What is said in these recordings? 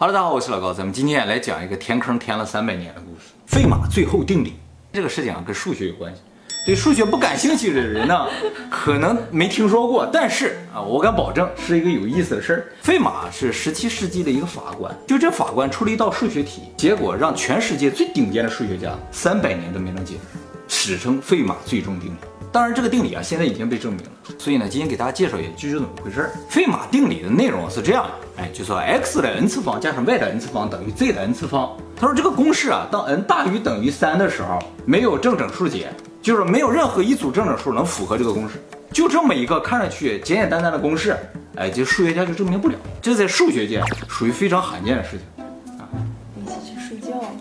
哈喽，大家好，我是老高，咱们今天来讲一个填坑填了三百年的故事——费马最后定理。这个事情啊，跟数学有关系。对数学不感兴趣的人呢，可能没听说过，但是啊，我敢保证是一个有意思的事儿。费马是十七世纪的一个法官，就这法官出了一道数学题，结果让全世界最顶尖的数学家三百年都没能解释，史称费马最终定理。当然，这个定理啊，现在已经被证明了。所以呢，今天给大家介绍一下具体怎么回事儿。费马定理的内容是这样的，哎，就说 x 的 n 次方加上 y 的 n 次方等于 z 的 n 次方。他说这个公式啊，当 n 大于等于三的时候，没有正整数解，就是没有任何一组正整数能符合这个公式。就这么一个看上去简简单单的公式，哎，这数学家就证明不了。这在数学界属于非常罕见的事情。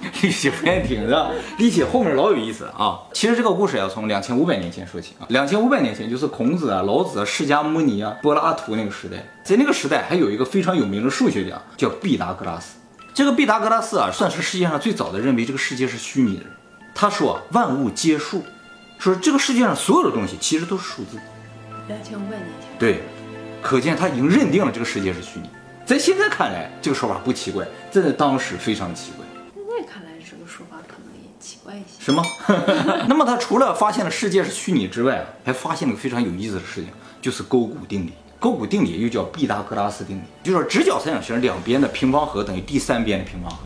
立起不愿停的，立起后面老有意思啊！其实这个故事要从两千五百年前说起啊。两千五百年前就是孔子啊、老子啊、释迦牟尼啊、柏拉图那个时代，在那个时代还有一个非常有名的数学家叫毕达哥拉斯。这个毕达哥拉斯啊，算是世界上最早的认为这个世界是虚拟的人。他说万物皆数，说这个世界上所有的东西其实都是数字。两千五百年前，对，可见他已经认定了这个世界是虚拟。在现在看来，这个说法不奇怪，在当时非常奇怪。什么？那么他除了发现了世界是虚拟之外，还发现了个非常有意思的事情，就是勾股定理。勾股定理又叫毕达哥拉斯定理，就是直角三角形两边的平方和等于第三边的平方和。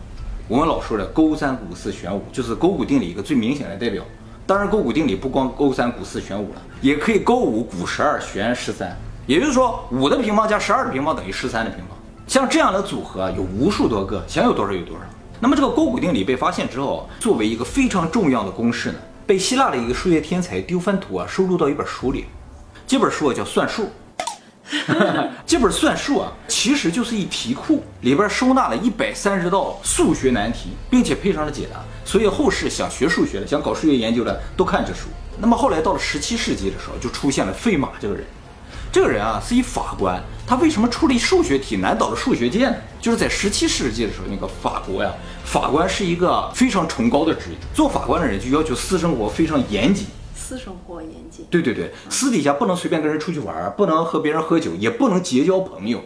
我们老说的勾三股四弦五，就是勾股定理一个最明显的代表。当然，勾股定理不光勾三股四弦五了，也可以勾五股十二弦十三。也就是说，五的平方加十二的平方等于十三的平方。像这样的组合有无数多个，想有多少有多少。那么这个勾股定理被发现之后，作为一个非常重要的公式呢，被希腊的一个数学天才丢番图啊收录到一本书里。这本书啊叫《算术》，这本《算术》啊其实就是一题库，里边收纳了一百三十道数学难题，并且配上了解答。所以后世想学数学的、想搞数学研究的都看这书。那么后来到了十七世纪的时候，就出现了费马这个人。这个人啊是一法官，他为什么处理数学题难倒了数学界呢？就是在十七世纪的时候，那个法国呀，法官是一个非常崇高的职业，做法官的人就要求私生活非常严谨。私生活严谨？对对对，私底下不能随便跟人出去玩，不能和别人喝酒，也不能结交朋友。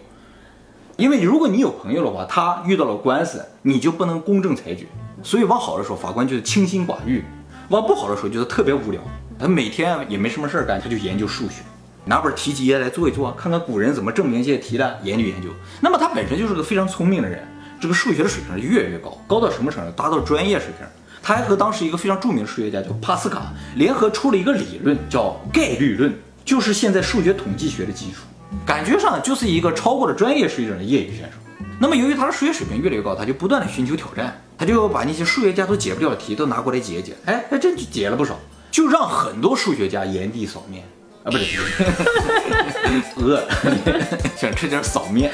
因为如果你有朋友的话，他遇到了官司，你就不能公正裁决。所以往好的说，法官就是清心寡欲；往不好的说，就是特别无聊。他每天也没什么事儿干，他就研究数学。拿本题集来做一做，看看古人怎么证明这些题的，研究研究。那么他本身就是个非常聪明的人，这个数学的水平越来越高，高到什么程度？达到专业水平。他还和当时一个非常著名的数学家叫帕斯卡联合出了一个理论，叫概率论，就是现在数学统计学的基础。感觉上就是一个超过了专业水准的业余选手。那么由于他的数学水平越来越高，他就不断的寻求挑战，他就把那些数学家都解不了的题都拿过来解解。哎，还真就解了不少，就让很多数学家炎帝扫面。啊，不是，饿，想吃点扫面。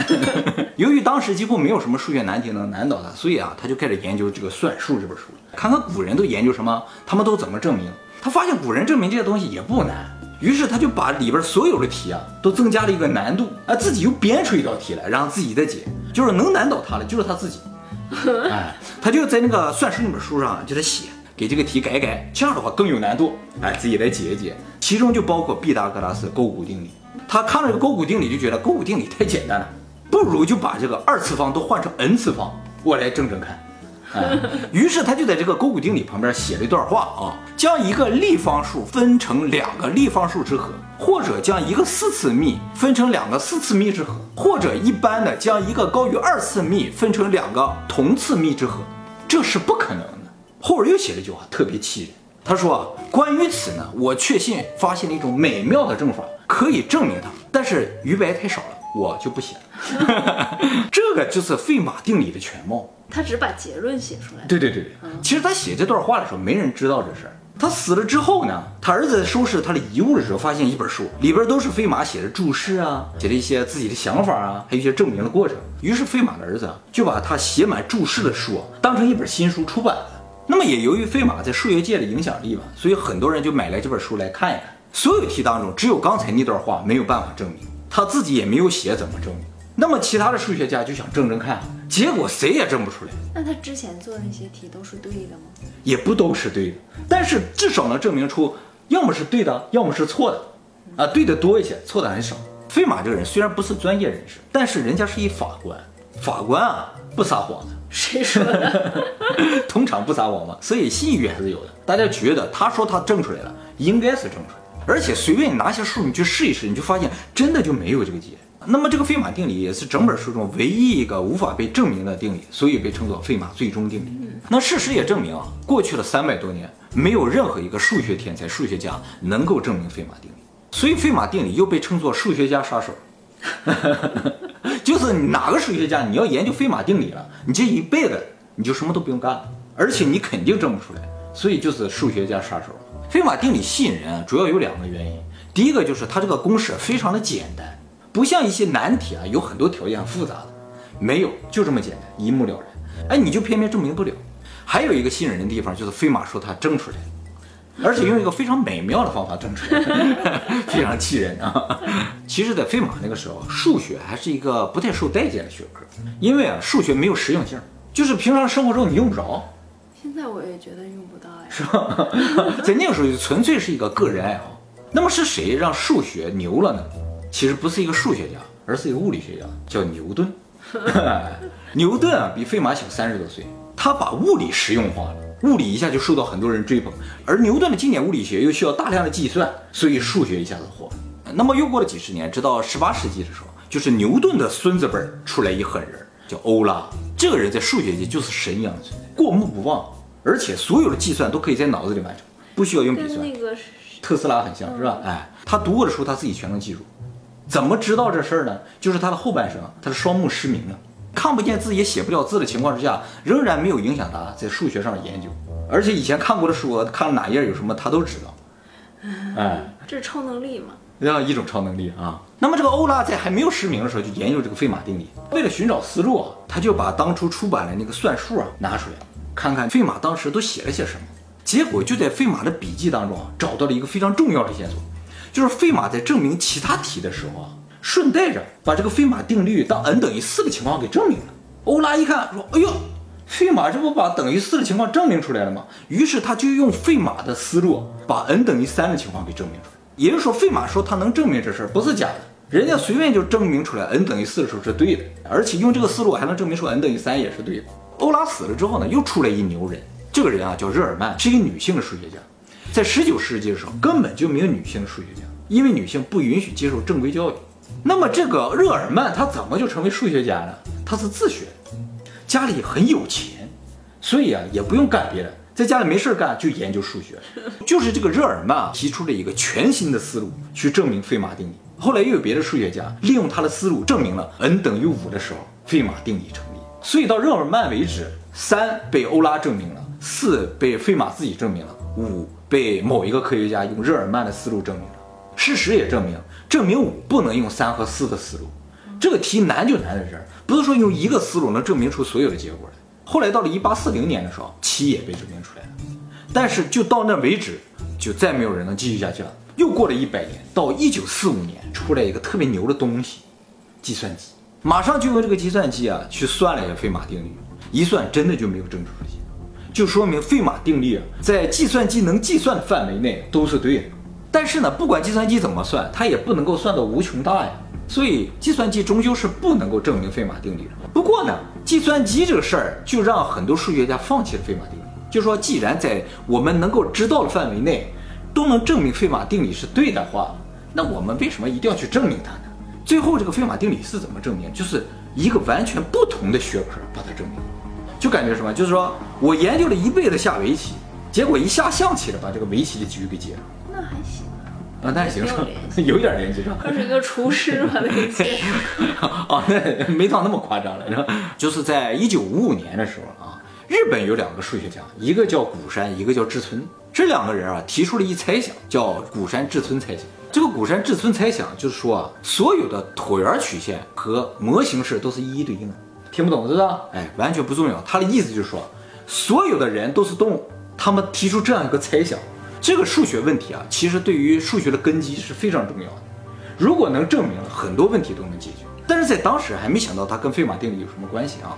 由于当时几乎没有什么数学难题能难倒他，所以啊，他就开始研究这个算术这本书，看看古人都研究什么，他们都怎么证明。他发现古人证明这些东西也不难，于是他就把里边所有的题啊都增加了一个难度，啊，自己又编出一道题来，然后自己再解，就是能难倒他的就是他自己。哎，他就在那个算术那本书上就在写。给这个题改改，这样的话更有难度。哎，自己来解一解，其中就包括毕达哥拉斯勾股定理。他看了这个勾股定理，就觉得勾股定理太简单了，不如就把这个二次方都换成 n 次方，我来证证看。哎，于是他就在这个勾股定理旁边写了一段话啊：将一个立方数分成两个立方数之和，或者将一个四次幂分成两个四次幂之和，或者一般的将一个高于二次幂分成两个同次幂之和，这是不可能的。后边又写了一句话，特别气人。他说啊，关于此呢，我确信发现了一种美妙的证法，可以证明它。但是余白太少了，我就不写了。这个就是费马定理的全貌。他只把结论写出来。对对对对，其实他写这段话的时候，没人知道这事儿。他死了之后呢，他儿子在收拾他的遗物的时候，发现一本书，里边都是费马写的注释啊，写了一些自己的想法啊，还有一些证明的过程。于是费马的儿子就把他写满注释的书当成一本新书出版了。那么也由于费马在数学界的影响力吧，所以很多人就买来这本书来看一看。所有题当中，只有刚才那段话没有办法证明，他自己也没有写怎么证明。那么其他的数学家就想证证看，结果谁也证不出来。那他之前做的那些题都是对的吗？也不都是对的，但是至少能证明出，要么是对的，要么是错的。啊，对的多一些，错的很少。费马这个人虽然不是专业人士，但是人家是一法官，法官啊。不撒谎的，谁说的？通常不撒谎嘛，所以信誉还是有的。大家觉得他说他证出来了，应该是证出来的。而且随便你拿些数你去试一试，你就发现真的就没有这个结。那么这个费马定理也是整本书中唯一一个无法被证明的定理，所以被称作费马最终定理。那事实也证明啊，过去了三百多年，没有任何一个数学天才数学家能够证明费马定理，所以费马定理又被称作数学家杀手。就是哪个数学家，你要研究费马定理了，你这一辈子你就什么都不用干了，而且你肯定证不出来，所以就是数学家杀手。费马定理吸引人啊，主要有两个原因，第一个就是它这个公式非常的简单。不像一些难题啊，有很多条件复杂的，没有，就这么简单，一目了然。哎，你就偏偏证明不了。还有一个吸引人的地方，就是飞马说他证出来了，而且用一个非常美妙的方法证出来，非常气人啊。其实，在飞马那个时候，数学还是一个不太受待见的学科，因为啊，数学没有实用性，就是平常生活中你用不着。现在我也觉得用不到呀，是吧？在那个时候，就纯粹是一个个人爱好。那么是谁让数学牛了呢？其实不是一个数学家，而是一个物理学家，叫牛顿。牛顿啊，比费马小三十多岁，他把物理实用化了，物理一下就受到很多人追捧。而牛顿的经典物理学又需要大量的计算，所以数学一下子火了。那么又过了几十年，直到十八世纪的时候，就是牛顿的孙子辈出来一狠人，叫欧拉。这个人在数学界就是神一样的存在，过目不忘，而且所有的计算都可以在脑子里完成，不需要用笔算。那个特斯拉很像是吧？哎，他读过的书他自己全能记住。怎么知道这事儿呢？就是他的后半生，他的双目失明了，看不见字也写不了字的情况之下，仍然没有影响他在数学上的研究。而且以前看过的书，看了哪页有什么，他都知道。哎，这是超能力嘛？这样一种超能力啊。那么这个欧拉在还没有失明的时候就研究这个费马定理，为了寻找思路啊，他就把当初出版的那个算术啊拿出来，看看费马当时都写了些什么。结果就在费马的笔记当中啊，找到了一个非常重要的线索。就是费马在证明其他题的时候啊，顺带着把这个费马定律当 n 等于四的情况给证明了。欧拉一看说：“哎呦，费马这不把等于四的情况证明出来了吗？”于是他就用费马的思路把 n 等于三的情况给证明出来。也就是说，费马说他能证明这事儿不是假的，人家随便就证明出来 n 等于四的时候是对的，而且用这个思路还能证明出 n 等于三也是对的。欧拉死了之后呢，又出来一牛人，这个人啊叫热尔曼，是一个女性的数学家。在十九世纪的时候，根本就没有女性的数学家，因为女性不允许接受正规教育。那么这个热尔曼他怎么就成为数学家呢？他是自学，家里很有钱，所以啊也不用干别的，在家里没事干就研究数学。就是这个热尔曼提出了一个全新的思路去证明费马定理。后来又有别的数学家利用他的思路证明了 n 等于五的时候，费马定理成立。所以到热尔曼为止，三被欧拉证明了，四被费马自己证明了，五。被某一个科学家用热尔曼的思路证明了，事实也证明，证明五不能用三和四的思路。这个题难就难在这儿，不是说用一个思路能证明出所有的结果来。后来到了一八四零年的时候，七也被证明出来了，但是就到那为止，就再没有人能继续下去了。又过了一百年，到一九四五年，出来一个特别牛的东西，计算机，马上就用这个计算机啊去算了一下费马定律，一算真的就没有证出这些。就说明费马定律啊，在计算机能计算的范围内都是对的。但是呢，不管计算机怎么算，它也不能够算到无穷大呀。所以计算机终究是不能够证明费马定律的。不过呢，计算机这个事儿就让很多数学家放弃了费马定律，就说既然在我们能够知道的范围内都能证明费马定理是对的话，那我们为什么一定要去证明它呢？最后这个费马定理是怎么证明？就是一个完全不同的学科把它证明。就感觉什么，就是说我研究了一辈子下围棋，结果一下象棋了，把这个围棋的局给解了。那还行啊，啊，那还行是吧？有点联系是吧？他是一个厨师嘛，那个。哦，那没到那么夸张了，是吧？就是在一九五五年的时候啊，日本有两个数学家，一个叫谷山，一个叫志村。这两个人啊，提出了一猜想，叫谷山志村猜想。这个谷山志村猜想就是说啊，所有的椭圆曲线和模型式都是一一对应的。听不懂是吧？哎，完全不重要。他的意思就是说，所有的人都是动物。他们提出这样一个猜想，这个数学问题啊，其实对于数学的根基是非常重要的。如果能证明，很多问题都能解决。但是在当时还没想到它跟费马定理有什么关系啊。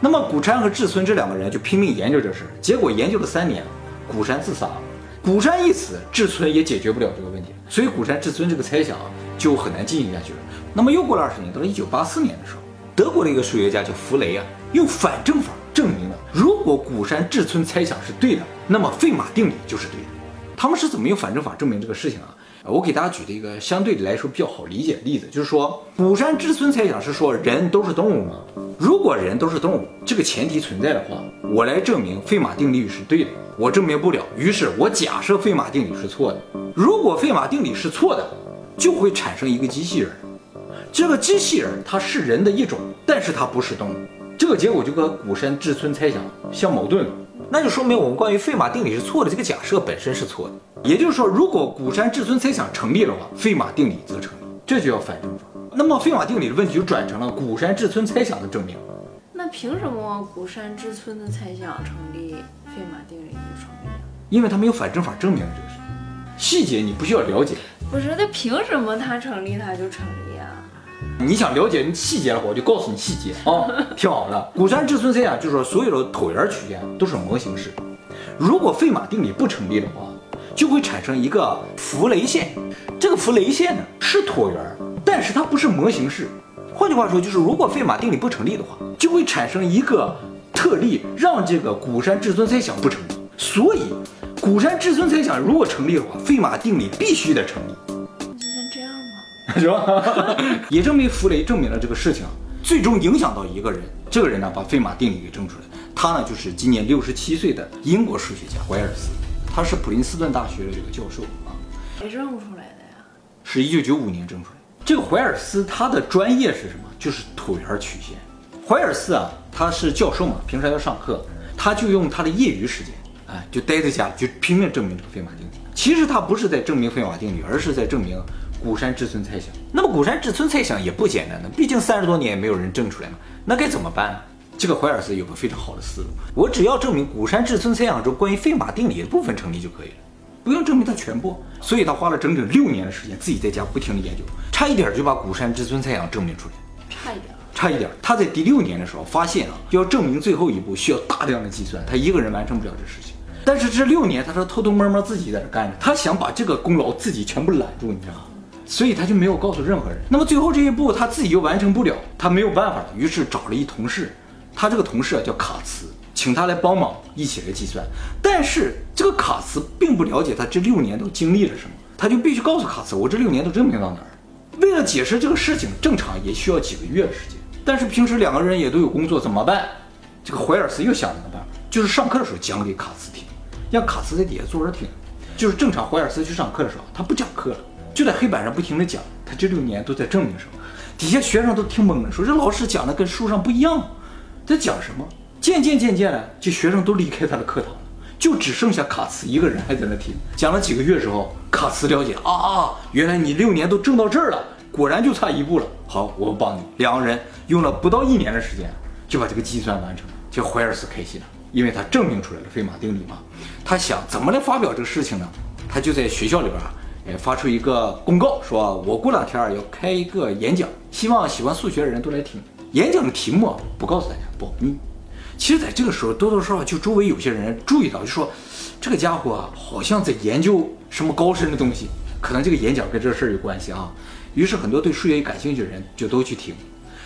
那么谷山和志村这两个人就拼命研究这事，结果研究了三年，谷山自杀了。谷山一死，志村也解决不了这个问题，所以谷山志村这个猜想就很难进行下去了。那么又过了二十年，到了一九八四年的时候。德国的一个数学家叫弗雷啊，用反证法证明了，如果谷山志村猜想是对的，那么费马定理就是对的。他们是怎么用反证法证明这个事情啊？我给大家举了一个相对来说比较好理解的例子，就是说古山志村猜想是说人都是动物吗？如果人都是动物，这个前提存在的话，我来证明费马定律是对的，我证明不了，于是我假设费马定理是错的。如果费马定理是错的，就会产生一个机器人，这个机器人它是人的一种，但是它不是动物，这个结果就跟古山志村猜想相矛盾了。那就说明我们关于费马定理是错的这个假设本身是错的。也就是说，如果古山志村猜想成立的话，费马定理则成立，这就要反证法。那么费马定理的问题就转成了古山志村猜想的证明。那凭什么古山志村的猜想成立，费马定理就成立了？因为他没有反证法证明了这个事情，细节你不需要了解。不是，那凭什么他成立他就成立啊？你想了解细节的话，我就告诉你细节啊。听好了，古山至尊猜想就是说，所有的椭圆曲线都是模型式。如果费马定理不成立的话，就会产生一个弗雷线。这个弗雷线呢是椭圆，但是它不是模型式。换句话说，就是如果费马定理不成立的话，就会产生一个特例，让这个古山至尊猜想不成立。所以，古山至尊猜想如果成立的话，费马定理必须得成立。是吧？也证明弗雷证明了这个事情啊，最终影响到一个人，这个人呢把费马定理给证出来，他呢就是今年六十七岁的英国数学家怀尔斯，他是普林斯顿大学的这个教授啊，谁证出来的呀？是一九九五年证出来。这个怀尔斯他的专业是什么？就是椭圆曲线。怀尔斯啊，他是教授嘛，平时还要上课，他就用他的业余时间，哎，就待在家就拼命证明这个费马定理。其实他不是在证明费马定理，而是在证明谷山志村猜想。那么古山志村猜想也不简单的，毕竟三十多年也没有人证出来嘛。那该怎么办呢？这个怀尔斯有个非常好的思路，我只要证明古山志村猜想中关于费马定理的部分成立就可以了，不用证明它全部。所以他花了整整六年的时间，自己在家不停的研究，差一点就把古山志村猜想证明出来。差一点。差一点，他在第六年的时候发现啊，要证明最后一步需要大量的计算，他一个人完成不了这事情。但是这六年，他说偷偷摸摸自己在这干着，他想把这个功劳自己全部揽住，你知道吗？所以他就没有告诉任何人。那么最后这一步他自己又完成不了，他没有办法了，于是找了一同事，他这个同事啊叫卡茨，请他来帮忙一起来计算。但是这个卡茨并不了解他这六年都经历了什么，他就必须告诉卡茨，我这六年都证明到哪儿。为了解释这个事情，正常也需要几个月的时间。但是平时两个人也都有工作，怎么办？这个怀尔斯又想了个办法，就是上课的时候讲给卡茨听，让卡茨在底下坐着听。就是正常怀尔斯去上课的时候，他不讲课了，就在黑板上不停的讲，他这六年都在证明什么。底下学生都听懵了，说这老师讲的跟书上不一样，在讲什么？渐渐渐渐的，这学生都离开他的课堂了，就只剩下卡茨一个人还在那听。讲了几个月之后，卡茨了解啊啊，原来你六年都挣到这儿了。果然就差一步了。好，我帮你。两个人用了不到一年的时间，就把这个计算完成了。这怀尔斯开心了，因为他证明出来了费马定理嘛。他想怎么来发表这个事情呢？他就在学校里边啊，也，发出一个公告，说我过两天要开一个演讲，希望喜欢数学的人都来听。演讲的题目不告诉大家，保密。其实，在这个时候，多多少少就周围有些人注意到，就说这个家伙，好像在研究什么高深的东西，可能这个演讲跟这事儿有关系啊。于是很多对数学感兴趣的人就都去听，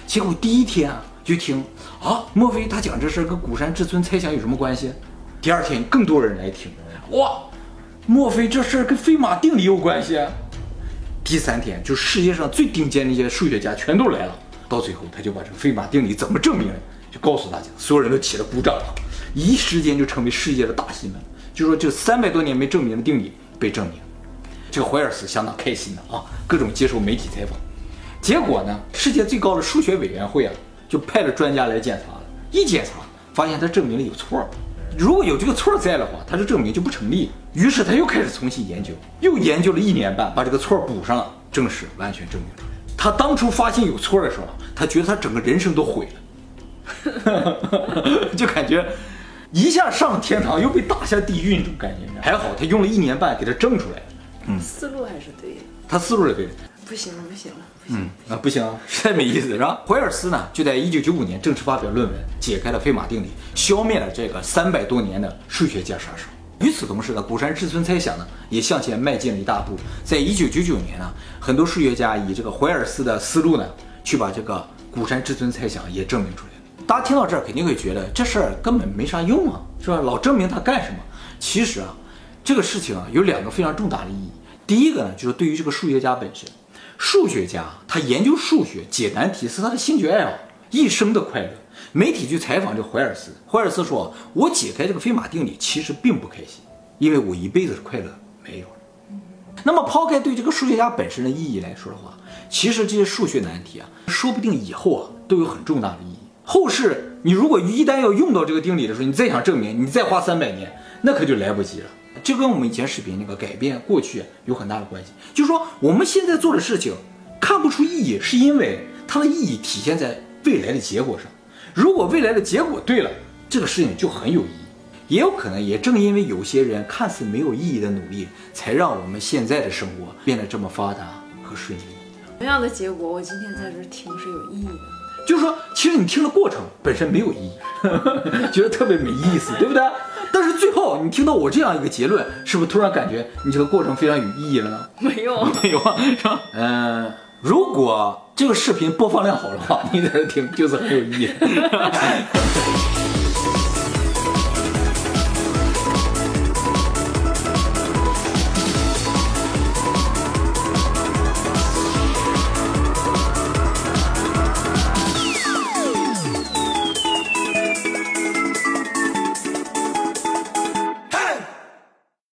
结果第一天啊就听啊，莫非他讲这事儿跟谷山志村猜想有什么关系？第二天更多人来听，哇，莫非这事儿跟费马定理有关系？第三天就世界上最顶尖的一些数学家全都来了，到最后他就把这个费马定理怎么证明就告诉大家，所有人都起了鼓掌了，一时间就成为世界的大新闻，就说这三百多年没证明的定理被证明。这个怀尔斯相当开心的啊，各种接受媒体采访。结果呢，世界最高的数学委员会啊，就派了专家来检查了。一检查，发现他证明了有错。如果有这个错在的话，他这证明就不成立。于是他又开始重新研究，又研究了一年半，把这个错补上了，证实完全证明出来。他当初发现有错的时候，他觉得他整个人生都毁了，就感觉一下上天堂又被打下地狱那种感觉。还好他用了一年半给他证出来了。嗯，思路还是对的。他思路是对的。不行了，不行了。嗯啊，不行，实在没意思，是吧？怀尔斯呢，就在一九九五年正式发表论文，解开了费马定理，消灭了这个三百多年的数学界杀手。与此同时呢，谷山志村猜想呢，也向前迈进了一大步。在一九九九年呢，很多数学家以这个怀尔斯的思路呢，去把这个谷山志村猜想也证明出来了。大家听到这儿肯定会觉得这事儿根本没啥用啊，是吧？老证明它干什么？其实啊，这个事情啊有两个非常重大的意义。第一个呢，就是对于这个数学家本身，数学家他研究数学、解难题是他的兴趣爱好，一生的快乐。媒体去采访这怀尔斯，怀尔斯说：“我解开这个费马定理其实并不开心，因为我一辈子的快乐没有了。”那么抛开对这个数学家本身的意义来说的话，其实这些数学难题啊，说不定以后啊都有很重大的意义。后世你如果一旦要用到这个定理的时候，你再想证明，你再花三百年，那可就来不及了。这跟我们以前视频那个改变过去有很大的关系。就是说我们现在做的事情看不出意义，是因为它的意义体现在未来的结果上。如果未来的结果对了，这个事情就很有意义。也有可能，也正因为有些人看似没有意义的努力，才让我们现在的生活变得这么发达和顺利。同样的结果，我今天在这听是有意义的。就是说，其实你听的过程本身没有意义，觉得特别没意思，对不对？但是最后你听到我这样一个结论，是不是突然感觉你这个过程非常有意义了呢？没有，没有啊，是吧？嗯，如果这个视频播放量好的话，你在这听就是很有意义。